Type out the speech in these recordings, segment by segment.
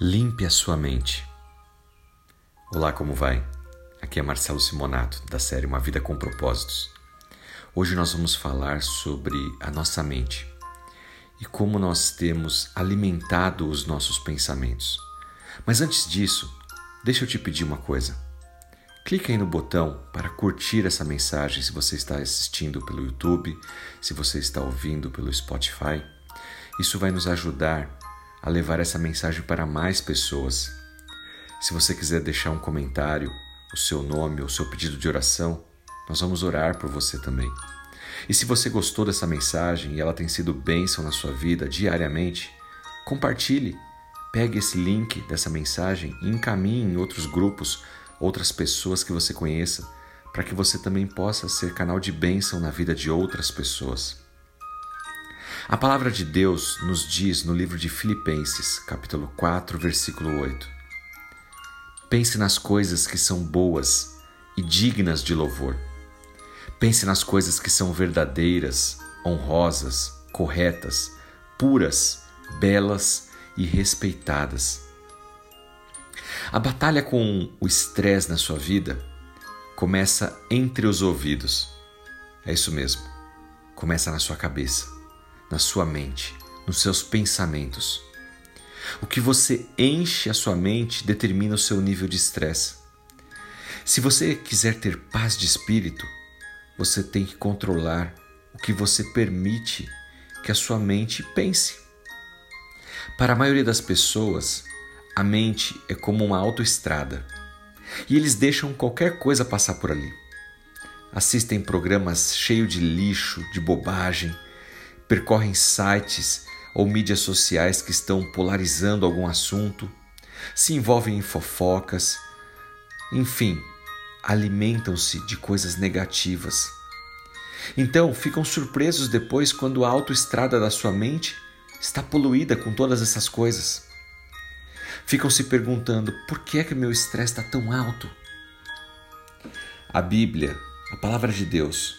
Limpe a sua mente. Olá, como vai? Aqui é Marcelo Simonato, da série Uma Vida com Propósitos. Hoje nós vamos falar sobre a nossa mente e como nós temos alimentado os nossos pensamentos. Mas antes disso, deixa eu te pedir uma coisa. Clique aí no botão para curtir essa mensagem se você está assistindo pelo YouTube, se você está ouvindo pelo Spotify. Isso vai nos ajudar a levar essa mensagem para mais pessoas. Se você quiser deixar um comentário, o seu nome ou seu pedido de oração, nós vamos orar por você também. E se você gostou dessa mensagem e ela tem sido bênção na sua vida diariamente, compartilhe. Pegue esse link dessa mensagem e encaminhe em outros grupos, outras pessoas que você conheça, para que você também possa ser canal de bênção na vida de outras pessoas. A palavra de Deus nos diz no livro de Filipenses, capítulo 4, versículo 8: Pense nas coisas que são boas e dignas de louvor. Pense nas coisas que são verdadeiras, honrosas, corretas, puras, belas e respeitadas. A batalha com o estresse na sua vida começa entre os ouvidos. É isso mesmo. Começa na sua cabeça na sua mente, nos seus pensamentos. O que você enche a sua mente determina o seu nível de estresse. Se você quiser ter paz de espírito, você tem que controlar o que você permite que a sua mente pense. Para a maioria das pessoas, a mente é como uma autoestrada e eles deixam qualquer coisa passar por ali. Assistem programas cheios de lixo, de bobagem, percorrem sites ou mídias sociais que estão polarizando algum assunto, se envolvem em fofocas, enfim, alimentam-se de coisas negativas. Então ficam surpresos depois quando a autoestrada da sua mente está poluída com todas essas coisas. Ficam se perguntando por que é que meu estresse está tão alto. A Bíblia, a palavra de Deus,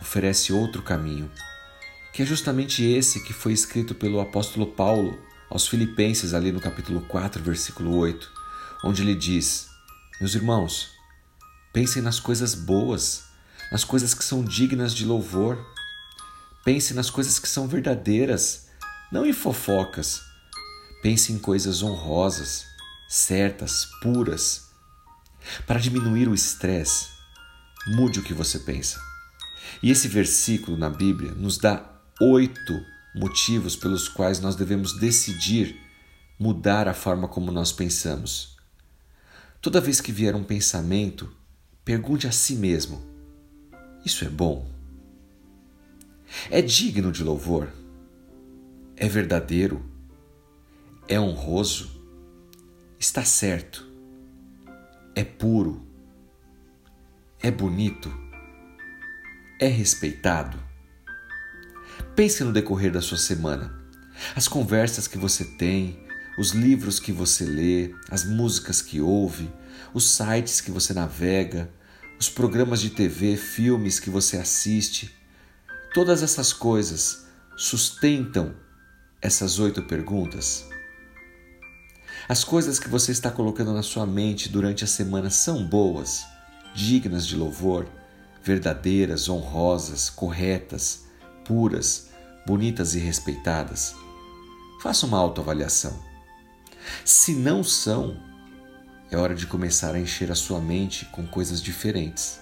oferece outro caminho que é justamente esse que foi escrito pelo apóstolo Paulo aos Filipenses, ali no capítulo 4, versículo 8, onde ele diz: Meus irmãos, pensem nas coisas boas, nas coisas que são dignas de louvor. Pense nas coisas que são verdadeiras, não em fofocas. Pense em coisas honrosas, certas, puras. Para diminuir o estresse, mude o que você pensa. E esse versículo na Bíblia nos dá oito motivos pelos quais nós devemos decidir mudar a forma como nós pensamos. Toda vez que vier um pensamento, pergunte a si mesmo: Isso é bom? É digno de louvor? É verdadeiro? É honroso? Está certo? É puro? É bonito? É respeitado? Pense no decorrer da sua semana. As conversas que você tem, os livros que você lê, as músicas que ouve, os sites que você navega, os programas de TV, filmes que você assiste. Todas essas coisas sustentam essas oito perguntas? As coisas que você está colocando na sua mente durante a semana são boas, dignas de louvor, verdadeiras, honrosas, corretas, puras, bonitas e respeitadas? Faça uma autoavaliação. Se não são, é hora de começar a encher a sua mente com coisas diferentes.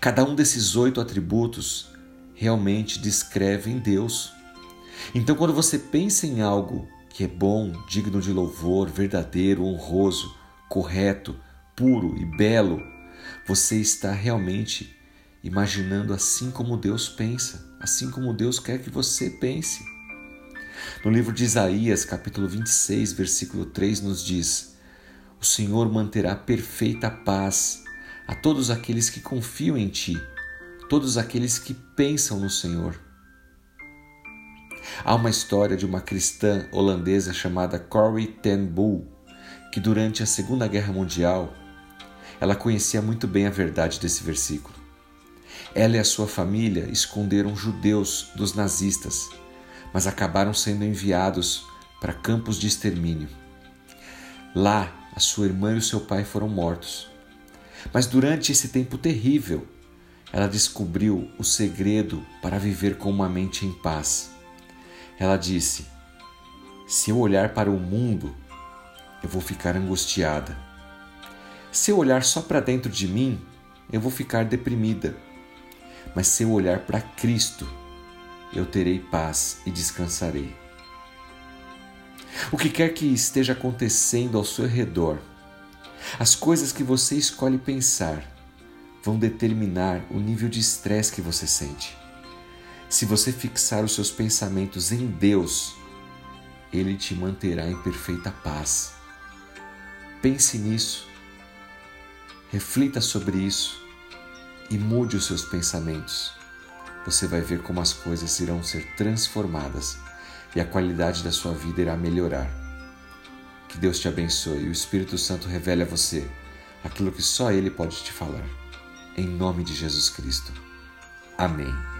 Cada um desses oito atributos realmente descreve em Deus. Então, quando você pensa em algo que é bom, digno de louvor, verdadeiro, honroso, correto, puro e belo, você está realmente imaginando assim como Deus pensa, assim como Deus quer que você pense. No livro de Isaías, capítulo 26, versículo 3, nos diz: O Senhor manterá perfeita paz a todos aqueles que confiam em Ti, todos aqueles que pensam no Senhor. Há uma história de uma cristã holandesa chamada Corrie ten Boom, que durante a Segunda Guerra Mundial, ela conhecia muito bem a verdade desse versículo. Ela e a sua família esconderam judeus dos nazistas, mas acabaram sendo enviados para campos de extermínio. Lá, a sua irmã e o seu pai foram mortos. Mas durante esse tempo terrível, ela descobriu o segredo para viver com uma mente em paz. Ela disse: Se eu olhar para o mundo, eu vou ficar angustiada. Se eu olhar só para dentro de mim, eu vou ficar deprimida. Mas se eu olhar para Cristo, eu terei paz e descansarei. O que quer que esteja acontecendo ao seu redor, as coisas que você escolhe pensar vão determinar o nível de estresse que você sente. Se você fixar os seus pensamentos em Deus, Ele te manterá em perfeita paz. Pense nisso, reflita sobre isso e mude os seus pensamentos. Você vai ver como as coisas irão ser transformadas e a qualidade da sua vida irá melhorar. Que Deus te abençoe e o Espírito Santo revele a você aquilo que só Ele pode te falar. Em nome de Jesus Cristo. Amém.